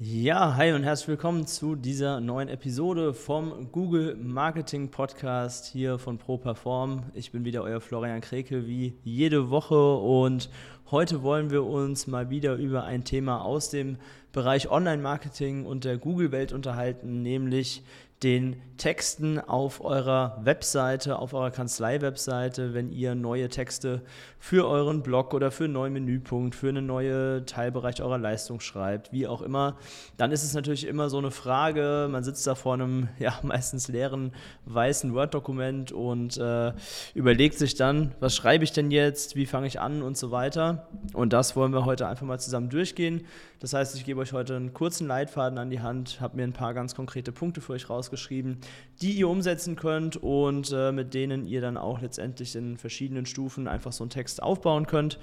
Ja, hi und herzlich willkommen zu dieser neuen Episode vom Google Marketing Podcast hier von ProPerform. Ich bin wieder euer Florian Kreke wie jede Woche und heute wollen wir uns mal wieder über ein Thema aus dem Bereich Online-Marketing und der Google-Welt unterhalten, nämlich den Texten auf eurer Webseite, auf eurer Kanzlei-Webseite, wenn ihr neue Texte für euren Blog oder für einen neuen Menüpunkt, für einen neuen Teilbereich eurer Leistung schreibt, wie auch immer, dann ist es natürlich immer so eine Frage, man sitzt da vor einem ja meistens leeren weißen Word-Dokument und äh, überlegt sich dann, was schreibe ich denn jetzt, wie fange ich an und so weiter. Und das wollen wir heute einfach mal zusammen durchgehen. Das heißt, ich gebe euch heute einen kurzen Leitfaden an die Hand, habe mir ein paar ganz konkrete Punkte für euch rausgeschrieben, die ihr umsetzen könnt und äh, mit denen ihr dann auch letztendlich in verschiedenen Stufen einfach so einen Text aufbauen könnt.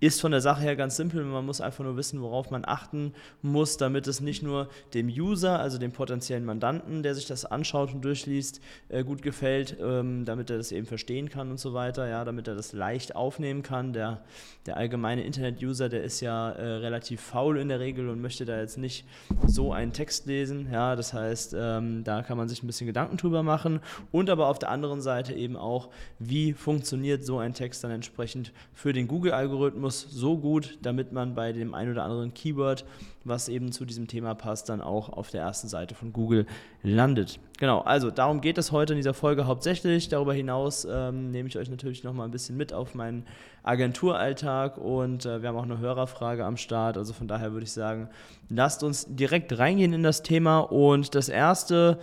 Ist von der Sache her ganz simpel, man muss einfach nur wissen, worauf man achten muss, damit es nicht nur dem User, also dem potenziellen Mandanten, der sich das anschaut und durchliest, äh, gut gefällt, ähm, damit er das eben verstehen kann und so weiter, ja, damit er das leicht aufnehmen kann. Der, der allgemeine Internet-User, der ist ja äh, relativ faul in der Regel und möchte da jetzt nicht so einen Text lesen, ja, das heißt, ähm, da kann man sich ein bisschen Gedanken drüber machen und aber auf der anderen Seite eben auch, wie funktioniert so ein Text dann entsprechend für den Google-Algorithmus, Algorithmus so gut, damit man bei dem ein oder anderen Keyword, was eben zu diesem Thema passt, dann auch auf der ersten Seite von Google landet. Genau, also darum geht es heute in dieser Folge hauptsächlich. Darüber hinaus ähm, nehme ich euch natürlich noch mal ein bisschen mit auf meinen Agenturalltag und äh, wir haben auch eine Hörerfrage am Start. Also von daher würde ich sagen, lasst uns direkt reingehen in das Thema und das erste,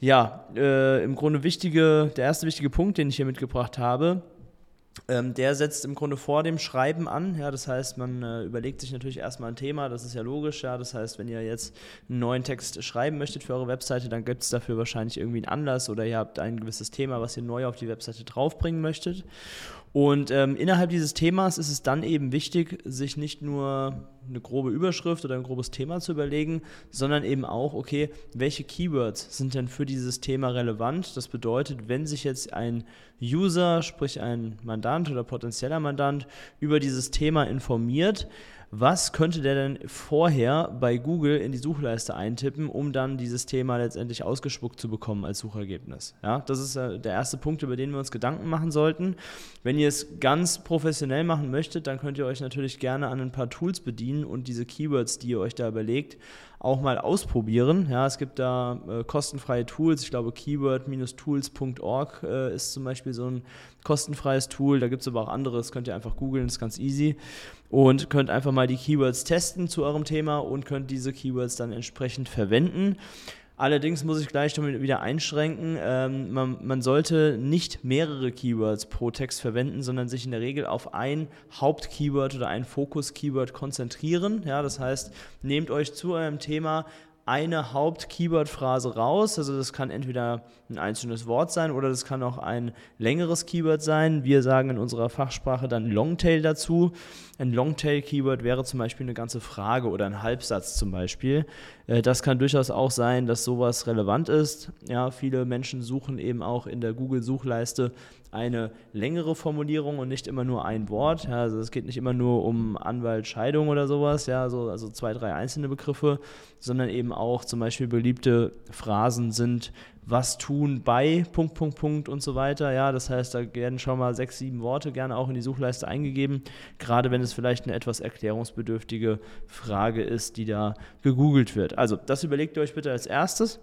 ja, äh, im Grunde wichtige, der erste wichtige Punkt, den ich hier mitgebracht habe, ähm, der setzt im Grunde vor dem Schreiben an. Ja, das heißt, man äh, überlegt sich natürlich erstmal ein Thema, das ist ja logisch. Ja, das heißt, wenn ihr jetzt einen neuen Text schreiben möchtet für eure Webseite, dann gibt es dafür wahrscheinlich irgendwie einen Anlass oder ihr habt ein gewisses Thema, was ihr neu auf die Webseite draufbringen möchtet. Und ähm, innerhalb dieses Themas ist es dann eben wichtig, sich nicht nur eine grobe Überschrift oder ein grobes Thema zu überlegen, sondern eben auch, okay, welche Keywords sind denn für dieses Thema relevant? Das bedeutet, wenn sich jetzt ein User, sprich ein Mandant oder potenzieller Mandant, über dieses Thema informiert, was könnte der denn vorher bei Google in die Suchleiste eintippen, um dann dieses Thema letztendlich ausgespuckt zu bekommen als Suchergebnis? Ja, das ist äh, der erste Punkt, über den wir uns Gedanken machen sollten. Wenn ihr es ganz professionell machen möchtet, dann könnt ihr euch natürlich gerne an ein paar Tools bedienen und diese Keywords, die ihr euch da überlegt, auch mal ausprobieren. Ja, es gibt da äh, kostenfreie Tools. Ich glaube, keyword-tools.org äh, ist zum Beispiel so ein kostenfreies Tool. Da gibt es aber auch anderes. Könnt ihr einfach googeln, ist ganz easy. Und könnt einfach mal die Keywords testen zu eurem Thema und könnt diese Keywords dann entsprechend verwenden. Allerdings muss ich gleich damit wieder einschränken, ähm, man, man, sollte nicht mehrere Keywords pro Text verwenden, sondern sich in der Regel auf ein Hauptkeyword oder ein Fokus-Keyword konzentrieren. Ja, das heißt, nehmt euch zu eurem Thema eine Haupt-Keyword-Phrase raus. Also das kann entweder ein einzelnes Wort sein oder das kann auch ein längeres Keyword sein. Wir sagen in unserer Fachsprache dann Longtail dazu. Ein Longtail-Keyword wäre zum Beispiel eine ganze Frage oder ein Halbsatz zum Beispiel. Äh, das kann durchaus auch sein, dass sowas relevant ist. Ja, viele Menschen suchen eben auch in der Google-Suchleiste eine längere Formulierung und nicht immer nur ein Wort. Ja, also es geht nicht immer nur um Anwalt, Scheidung oder sowas, ja, so, also zwei, drei einzelne Begriffe, sondern eben auch zum Beispiel beliebte Phrasen sind was tun bei Punkt, Punkt, Punkt und so weiter. Ja, das heißt, da werden schon mal sechs, sieben Worte gerne auch in die Suchleiste eingegeben, gerade wenn es vielleicht eine etwas erklärungsbedürftige Frage ist, die da gegoogelt wird. Also, das überlegt ihr euch bitte als erstes.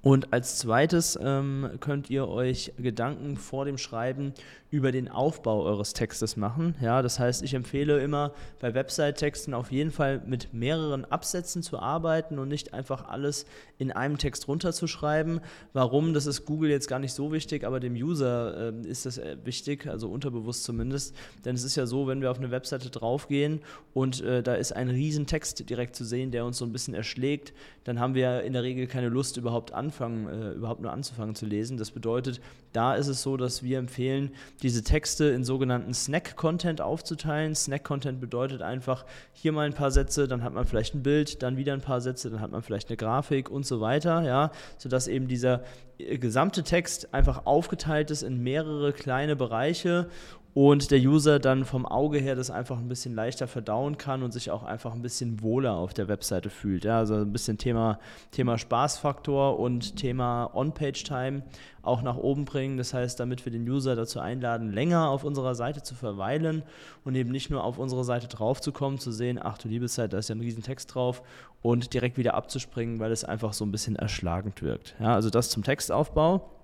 Und als zweites ähm, könnt ihr euch Gedanken vor dem Schreiben über den Aufbau eures Textes machen. Ja, das heißt, ich empfehle immer bei Website-Texten auf jeden Fall mit mehreren Absätzen zu arbeiten und nicht einfach alles in einem Text runterzuschreiben. Warum? Das ist Google jetzt gar nicht so wichtig, aber dem User äh, ist das äh, wichtig, also unterbewusst zumindest. Denn es ist ja so, wenn wir auf eine Webseite draufgehen und äh, da ist ein riesen Text direkt zu sehen, der uns so ein bisschen erschlägt, dann haben wir in der Regel keine Lust, überhaupt anfangen, äh, überhaupt nur anzufangen zu lesen. Das bedeutet, da ist es so, dass wir empfehlen, diese Texte in sogenannten Snack-Content aufzuteilen. Snack-Content bedeutet einfach hier mal ein paar Sätze, dann hat man vielleicht ein Bild, dann wieder ein paar Sätze, dann hat man vielleicht eine Grafik und so weiter, ja, sodass eben dieser äh, gesamte Text einfach aufgeteilt ist in mehrere kleine Bereiche und der User dann vom Auge her das einfach ein bisschen leichter verdauen kann und sich auch einfach ein bisschen wohler auf der Webseite fühlt. Ja, also ein bisschen Thema, Thema Spaßfaktor und Thema On-Page-Time auch nach oben bringen. Das heißt, damit wir den User dazu einladen, länger auf unserer Seite zu verweilen und eben nicht nur auf unsere Seite draufzukommen, zu sehen, ach du liebe Zeit, da ist ja ein riesen Text drauf und direkt wieder abzuspringen, weil es einfach so ein bisschen erschlagend wirkt. Ja, also das zum Textaufbau.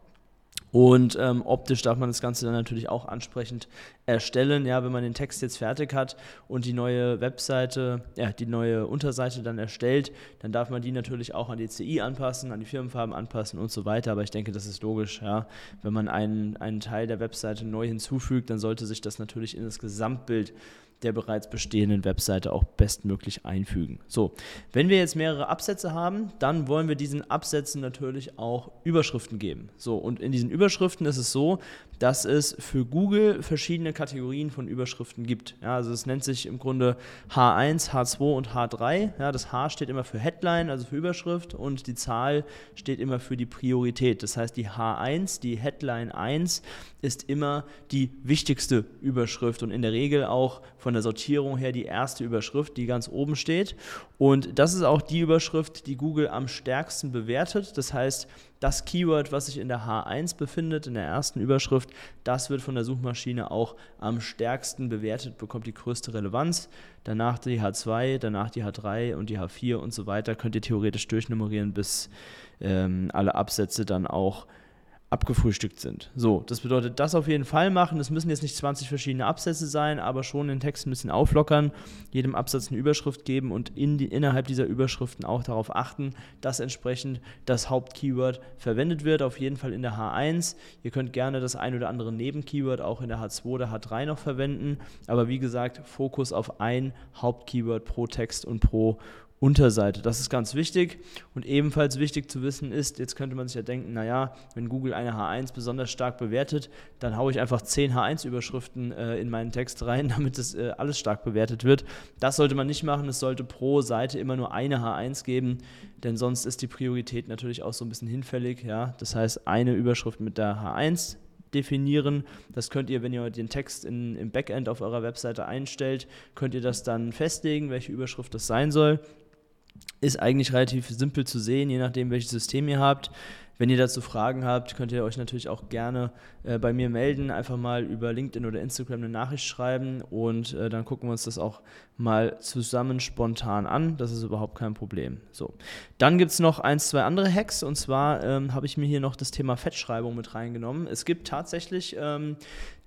Und ähm, optisch darf man das Ganze dann natürlich auch ansprechend erstellen. Ja, wenn man den Text jetzt fertig hat und die neue Webseite, ja, die neue Unterseite dann erstellt, dann darf man die natürlich auch an die CI anpassen, an die Firmenfarben anpassen und so weiter. Aber ich denke, das ist logisch. Ja. Wenn man einen, einen Teil der Webseite neu hinzufügt, dann sollte sich das natürlich in das Gesamtbild der bereits bestehenden Webseite auch bestmöglich einfügen. So, wenn wir jetzt mehrere Absätze haben, dann wollen wir diesen Absätzen natürlich auch Überschriften geben. So, und in diesen Überschriften ist es so, dass es für Google verschiedene Kategorien von Überschriften gibt. Ja, also es nennt sich im Grunde H1, H2 und H3. Ja, das H steht immer für Headline, also für Überschrift, und die Zahl steht immer für die Priorität. Das heißt, die H1, die Headline 1, ist immer die wichtigste Überschrift und in der Regel auch von der Sortierung her die erste Überschrift, die ganz oben steht. Und das ist auch die Überschrift, die Google am stärksten bewertet. Das heißt, das Keyword, was sich in der H1 befindet, in der ersten Überschrift, das wird von der Suchmaschine auch am stärksten bewertet, bekommt die größte Relevanz. Danach die H2, danach die H3 und die H4 und so weiter. Könnt ihr theoretisch durchnummerieren, bis ähm, alle Absätze dann auch abgefrühstückt sind. So, das bedeutet, das auf jeden Fall machen. Es müssen jetzt nicht 20 verschiedene Absätze sein, aber schon den Text ein bisschen auflockern, jedem Absatz eine Überschrift geben und in die, innerhalb dieser Überschriften auch darauf achten, dass entsprechend das Hauptkeyword verwendet wird. Auf jeden Fall in der H1. Ihr könnt gerne das ein oder andere Nebenkeyword auch in der H2 oder H3 noch verwenden, aber wie gesagt, Fokus auf ein Hauptkeyword pro Text und pro Unterseite. Das ist ganz wichtig. Und ebenfalls wichtig zu wissen ist, jetzt könnte man sich ja denken, naja, wenn Google eine H1 besonders stark bewertet, dann haue ich einfach 10 H1-Überschriften äh, in meinen Text rein, damit es äh, alles stark bewertet wird. Das sollte man nicht machen. Es sollte pro Seite immer nur eine H1 geben, denn sonst ist die Priorität natürlich auch so ein bisschen hinfällig. Ja? Das heißt, eine Überschrift mit der H1 definieren. Das könnt ihr, wenn ihr den Text in, im Backend auf eurer Webseite einstellt, könnt ihr das dann festlegen, welche Überschrift das sein soll. Ist eigentlich relativ simpel zu sehen, je nachdem, welches System ihr habt. Wenn ihr dazu Fragen habt, könnt ihr euch natürlich auch gerne äh, bei mir melden. Einfach mal über LinkedIn oder Instagram eine Nachricht schreiben und äh, dann gucken wir uns das auch mal zusammen spontan an. Das ist überhaupt kein Problem. So. Dann gibt es noch ein, zwei andere Hacks und zwar ähm, habe ich mir hier noch das Thema Fettschreibung mit reingenommen. Es gibt tatsächlich ähm,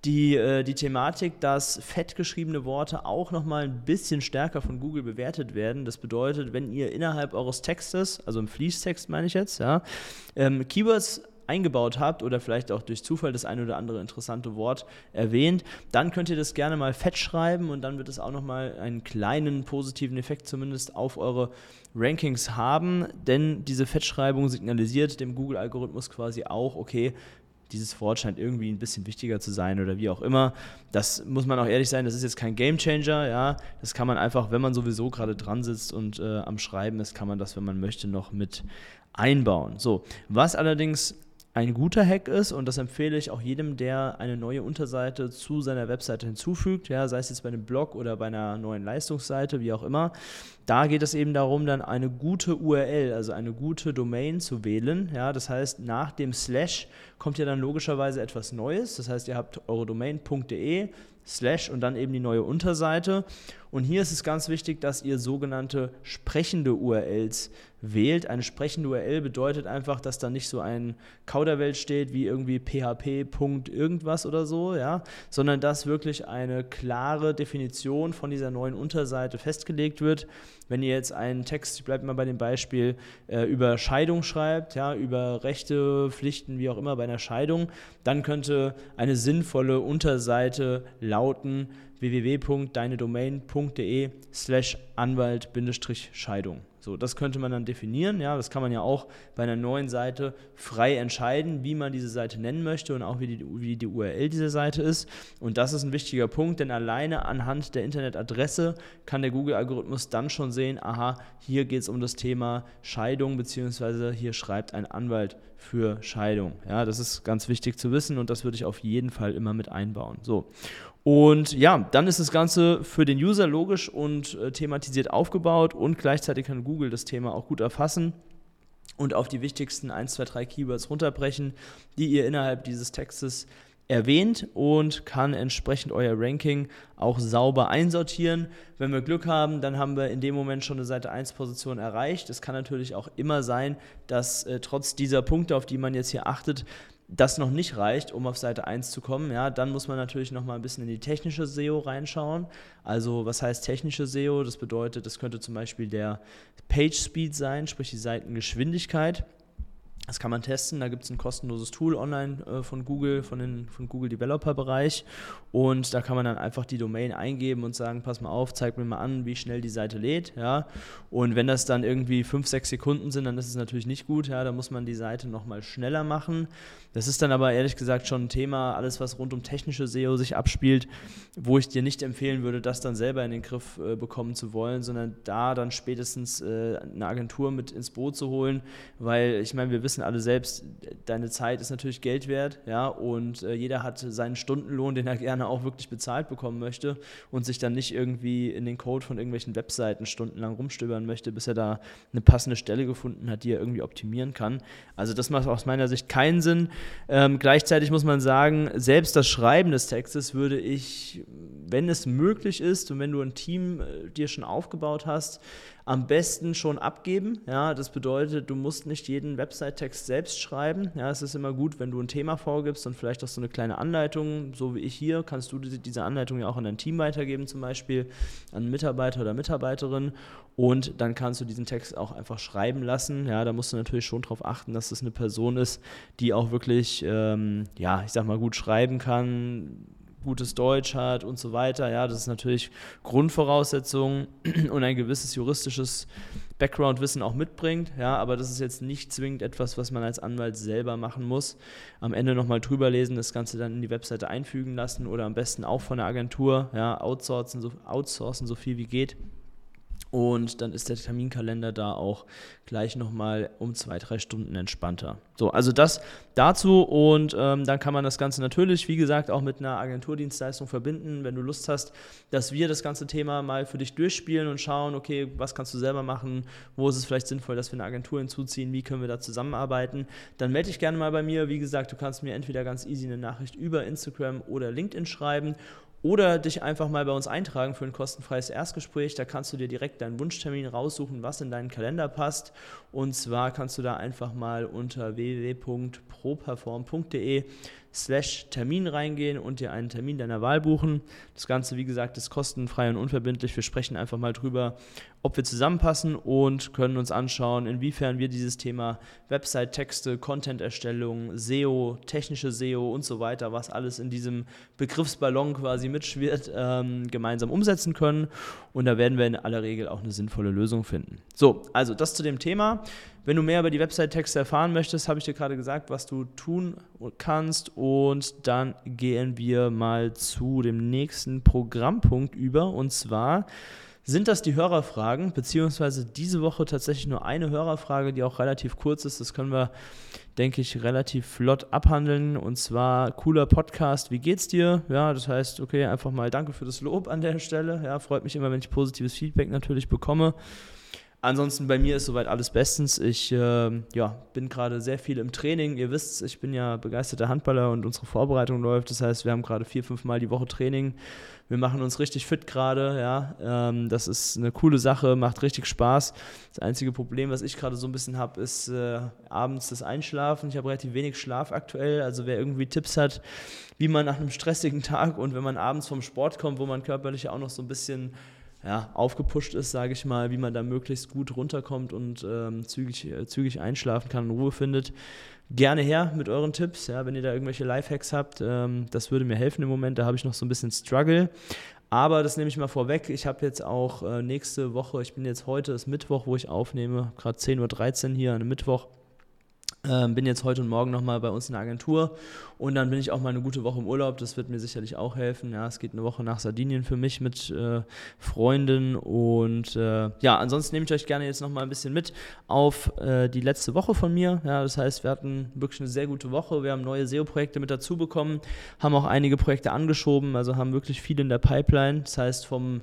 die, äh, die Thematik, dass fettgeschriebene Worte auch nochmal ein bisschen stärker von Google bewertet werden. Das bedeutet, wenn ihr innerhalb eures Textes, also im Fließtext meine ich jetzt, ja, ähm, Keywords eingebaut habt oder vielleicht auch durch Zufall das eine oder andere interessante Wort erwähnt, dann könnt ihr das gerne mal fett schreiben und dann wird es auch nochmal einen kleinen positiven Effekt zumindest auf eure Rankings haben, denn diese Fettschreibung signalisiert dem Google-Algorithmus quasi auch, okay, dieses Wort scheint irgendwie ein bisschen wichtiger zu sein oder wie auch immer. Das muss man auch ehrlich sein, das ist jetzt kein Game Changer, ja. Das kann man einfach, wenn man sowieso gerade dran sitzt und äh, am Schreiben ist, kann man das, wenn man möchte, noch mit einbauen. So, was allerdings ein guter Hack ist und das empfehle ich auch jedem, der eine neue Unterseite zu seiner Webseite hinzufügt, ja, sei es jetzt bei einem Blog oder bei einer neuen Leistungsseite, wie auch immer. Da geht es eben darum, dann eine gute URL, also eine gute Domain zu wählen. Ja, das heißt, nach dem Slash kommt ja dann logischerweise etwas Neues. Das heißt, ihr habt eure Domain.de slash und dann eben die neue Unterseite. Und hier ist es ganz wichtig, dass ihr sogenannte sprechende URLs wählt. Eine sprechende URL bedeutet einfach, dass da nicht so ein Kauderwelt steht wie irgendwie php. irgendwas oder so, ja, sondern dass wirklich eine klare Definition von dieser neuen Unterseite festgelegt wird. Wenn ihr jetzt einen Text, ich bleibe mal bei dem Beispiel, äh, über Scheidung schreibt, ja, über Rechte, Pflichten, wie auch immer bei einer Scheidung, dann könnte eine sinnvolle Unterseite lauten www.deinedomain.de slash Anwalt-Scheidung. So, das könnte man dann definieren. Ja, das kann man ja auch bei einer neuen Seite frei entscheiden, wie man diese Seite nennen möchte und auch wie die, wie die URL dieser Seite ist. Und das ist ein wichtiger Punkt, denn alleine anhand der Internetadresse kann der Google-Algorithmus dann schon sehen, aha, hier geht es um das Thema Scheidung, beziehungsweise hier schreibt ein Anwalt für Scheidung. Ja, das ist ganz wichtig zu wissen und das würde ich auf jeden Fall immer mit einbauen. So. Und ja, dann ist das Ganze für den User logisch und äh, thematisiert aufgebaut und gleichzeitig kann Google das Thema auch gut erfassen und auf die wichtigsten 1, 2, 3 Keywords runterbrechen, die ihr innerhalb dieses Textes erwähnt und kann entsprechend euer Ranking auch sauber einsortieren. Wenn wir Glück haben, dann haben wir in dem Moment schon eine Seite 1 Position erreicht. Es kann natürlich auch immer sein, dass äh, trotz dieser Punkte, auf die man jetzt hier achtet, das noch nicht reicht, um auf Seite 1 zu kommen, ja, dann muss man natürlich noch mal ein bisschen in die technische SEO reinschauen. Also was heißt technische SEO? Das bedeutet, das könnte zum Beispiel der Page Speed sein, sprich die Seitengeschwindigkeit. Das kann man testen. Da gibt es ein kostenloses Tool online äh, von Google, von, den, von Google Developer Bereich. Und da kann man dann einfach die Domain eingeben und sagen, pass mal auf, zeig mir mal an, wie schnell die Seite lädt. Ja? Und wenn das dann irgendwie 5, 6 Sekunden sind, dann ist es natürlich nicht gut. Ja? Da muss man die Seite nochmal schneller machen. Das ist dann aber ehrlich gesagt schon ein Thema, alles was rund um technische SEO sich abspielt, wo ich dir nicht empfehlen würde, das dann selber in den Griff äh, bekommen zu wollen, sondern da dann spätestens äh, eine Agentur mit ins Boot zu holen, weil ich meine, wir wissen, wissen alle selbst, deine Zeit ist natürlich Geld wert, ja, und äh, jeder hat seinen Stundenlohn, den er gerne auch wirklich bezahlt bekommen möchte und sich dann nicht irgendwie in den Code von irgendwelchen Webseiten stundenlang rumstöbern möchte, bis er da eine passende Stelle gefunden hat, die er irgendwie optimieren kann. Also das macht aus meiner Sicht keinen Sinn. Ähm, gleichzeitig muss man sagen, selbst das Schreiben des Textes würde ich, wenn es möglich ist und wenn du ein Team äh, dir schon aufgebaut hast, am besten schon abgeben. Ja, das bedeutet, du musst nicht jeden Website-Text selbst schreiben. Ja, es ist immer gut, wenn du ein Thema vorgibst und vielleicht auch so eine kleine Anleitung, so wie ich hier, kannst du diese Anleitung ja auch an dein Team weitergeben, zum Beispiel an Mitarbeiter oder Mitarbeiterin. Und dann kannst du diesen Text auch einfach schreiben lassen. Ja, da musst du natürlich schon darauf achten, dass es eine Person ist, die auch wirklich, ähm, ja, ich sag mal, gut schreiben kann, gutes Deutsch hat und so weiter. Ja, das ist natürlich Grundvoraussetzung und ein gewisses juristisches Background-Wissen auch mitbringt. Ja, aber das ist jetzt nicht zwingend etwas, was man als Anwalt selber machen muss. Am Ende nochmal drüber lesen, das Ganze dann in die Webseite einfügen lassen oder am besten auch von der Agentur, ja, outsourcen, so, outsourcen so viel wie geht. Und dann ist der Terminkalender da auch gleich nochmal um zwei, drei Stunden entspannter. So, also das dazu und ähm, dann kann man das Ganze natürlich, wie gesagt, auch mit einer Agenturdienstleistung verbinden, wenn du Lust hast, dass wir das ganze Thema mal für dich durchspielen und schauen, okay, was kannst du selber machen, wo ist es vielleicht sinnvoll, dass wir eine Agentur hinzuziehen, wie können wir da zusammenarbeiten, dann melde dich gerne mal bei mir. Wie gesagt, du kannst mir entweder ganz easy eine Nachricht über Instagram oder LinkedIn schreiben oder dich einfach mal bei uns eintragen für ein kostenfreies Erstgespräch. Da kannst du dir direkt deinen Wunschtermin raussuchen, was in deinen Kalender passt. Und zwar kannst du da einfach mal unter www.properform.de slash Termin reingehen und dir einen Termin deiner Wahl buchen. Das Ganze, wie gesagt, ist kostenfrei und unverbindlich. Wir sprechen einfach mal drüber, ob wir zusammenpassen und können uns anschauen, inwiefern wir dieses Thema Website-Texte, Content-Erstellung, SEO, technische SEO und so weiter, was alles in diesem Begriffsballon quasi mitschwirrt, ähm, gemeinsam umsetzen können. Und da werden wir in aller Regel auch eine sinnvolle Lösung finden. So, also das zu dem Thema. Wenn du mehr über die Website-Texte erfahren möchtest, habe ich dir gerade gesagt, was du tun kannst. Und dann gehen wir mal zu dem nächsten Programmpunkt über. Und zwar sind das die Hörerfragen, beziehungsweise diese Woche tatsächlich nur eine Hörerfrage, die auch relativ kurz ist. Das können wir, denke ich, relativ flott abhandeln. Und zwar cooler Podcast, wie geht's dir? Ja, das heißt, okay, einfach mal danke für das Lob an der Stelle. Ja, freut mich immer, wenn ich positives Feedback natürlich bekomme. Ansonsten bei mir ist soweit alles bestens. Ich äh, ja, bin gerade sehr viel im Training. Ihr wisst, ich bin ja begeisterter Handballer und unsere Vorbereitung läuft. Das heißt, wir haben gerade vier, fünf Mal die Woche Training. Wir machen uns richtig fit gerade. Ja. Ähm, das ist eine coole Sache, macht richtig Spaß. Das einzige Problem, was ich gerade so ein bisschen habe, ist äh, abends das Einschlafen. Ich habe relativ wenig Schlaf aktuell. Also wer irgendwie Tipps hat, wie man nach einem stressigen Tag und wenn man abends vom Sport kommt, wo man körperlich auch noch so ein bisschen ja, aufgepusht ist, sage ich mal, wie man da möglichst gut runterkommt und ähm, zügig, äh, zügig einschlafen kann und Ruhe findet. Gerne her mit euren Tipps, ja, wenn ihr da irgendwelche Lifehacks habt. Ähm, das würde mir helfen im Moment, da habe ich noch so ein bisschen Struggle. Aber das nehme ich mal vorweg. Ich habe jetzt auch äh, nächste Woche, ich bin jetzt heute, ist Mittwoch, wo ich aufnehme, gerade 10.13 Uhr hier an einem Mittwoch ähm, bin jetzt heute und morgen nochmal bei uns in der Agentur und dann bin ich auch mal eine gute Woche im Urlaub. Das wird mir sicherlich auch helfen. Ja, es geht eine Woche nach Sardinien für mich mit äh, Freunden und äh, ja, ansonsten nehme ich euch gerne jetzt nochmal ein bisschen mit auf äh, die letzte Woche von mir. Ja, das heißt, wir hatten wirklich eine sehr gute Woche. Wir haben neue SEO-Projekte mit dazu bekommen, haben auch einige Projekte angeschoben, also haben wirklich viel in der Pipeline. Das heißt, vom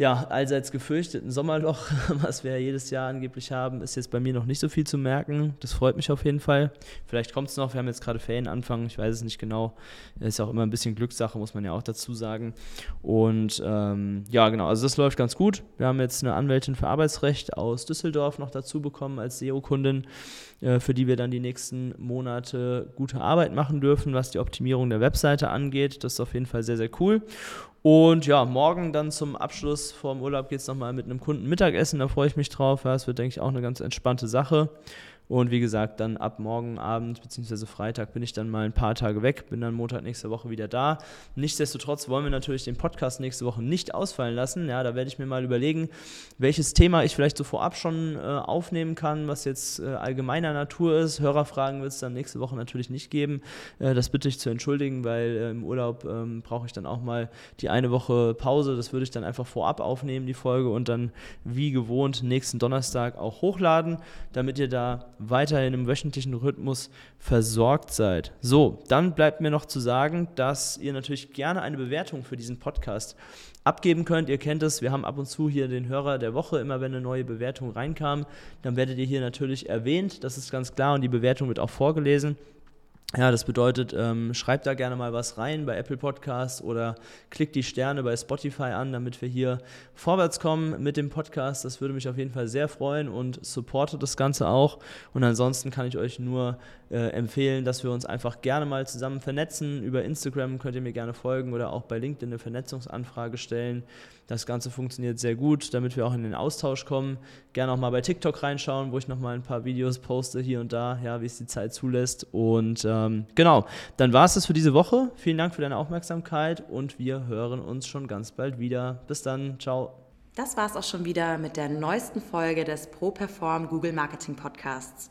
ja, allseits gefürchteten Sommerloch, was wir ja jedes Jahr angeblich haben, ist jetzt bei mir noch nicht so viel zu merken. Das freut mich auf jeden Fall. Vielleicht kommt es noch, wir haben jetzt gerade Ferienanfang, ich weiß es nicht genau. Ist ja auch immer ein bisschen Glückssache, muss man ja auch dazu sagen. Und ähm, ja, genau, also das läuft ganz gut. Wir haben jetzt eine Anwältin für Arbeitsrecht aus Düsseldorf noch dazu bekommen als SEO-Kundin, äh, für die wir dann die nächsten Monate gute Arbeit machen dürfen, was die Optimierung der Webseite angeht. Das ist auf jeden Fall sehr, sehr cool. Und ja, morgen dann zum Abschluss vorm Urlaub geht es nochmal mit einem Kunden Mittagessen, da freue ich mich drauf. Ja, das wird, denke ich, auch eine ganz entspannte Sache. Und wie gesagt, dann ab morgen Abend bzw. Freitag bin ich dann mal ein paar Tage weg, bin dann Montag nächste Woche wieder da. Nichtsdestotrotz wollen wir natürlich den Podcast nächste Woche nicht ausfallen lassen. Ja, da werde ich mir mal überlegen, welches Thema ich vielleicht so vorab schon äh, aufnehmen kann, was jetzt äh, allgemeiner Natur ist. Hörerfragen wird es dann nächste Woche natürlich nicht geben. Äh, das bitte ich zu entschuldigen, weil äh, im Urlaub ähm, brauche ich dann auch mal die eine Woche Pause. Das würde ich dann einfach vorab aufnehmen, die Folge, und dann wie gewohnt nächsten Donnerstag auch hochladen, damit ihr da weiterhin im wöchentlichen Rhythmus versorgt seid. So, dann bleibt mir noch zu sagen, dass ihr natürlich gerne eine Bewertung für diesen Podcast abgeben könnt. Ihr kennt es, wir haben ab und zu hier den Hörer der Woche. Immer wenn eine neue Bewertung reinkam, dann werdet ihr hier natürlich erwähnt. Das ist ganz klar und die Bewertung wird auch vorgelesen. Ja, das bedeutet, ähm, schreibt da gerne mal was rein bei Apple Podcasts oder klickt die Sterne bei Spotify an, damit wir hier vorwärts kommen mit dem Podcast. Das würde mich auf jeden Fall sehr freuen und supportet das Ganze auch. Und ansonsten kann ich euch nur äh, empfehlen, dass wir uns einfach gerne mal zusammen vernetzen. Über Instagram könnt ihr mir gerne folgen oder auch bei LinkedIn eine Vernetzungsanfrage stellen. Das Ganze funktioniert sehr gut, damit wir auch in den Austausch kommen. Gerne auch mal bei TikTok reinschauen, wo ich nochmal ein paar Videos poste hier und da, ja, wie es die Zeit zulässt. Und ähm, genau, dann war es das für diese Woche. Vielen Dank für deine Aufmerksamkeit und wir hören uns schon ganz bald wieder. Bis dann, ciao. Das war es auch schon wieder mit der neuesten Folge des ProPerform Google Marketing Podcasts.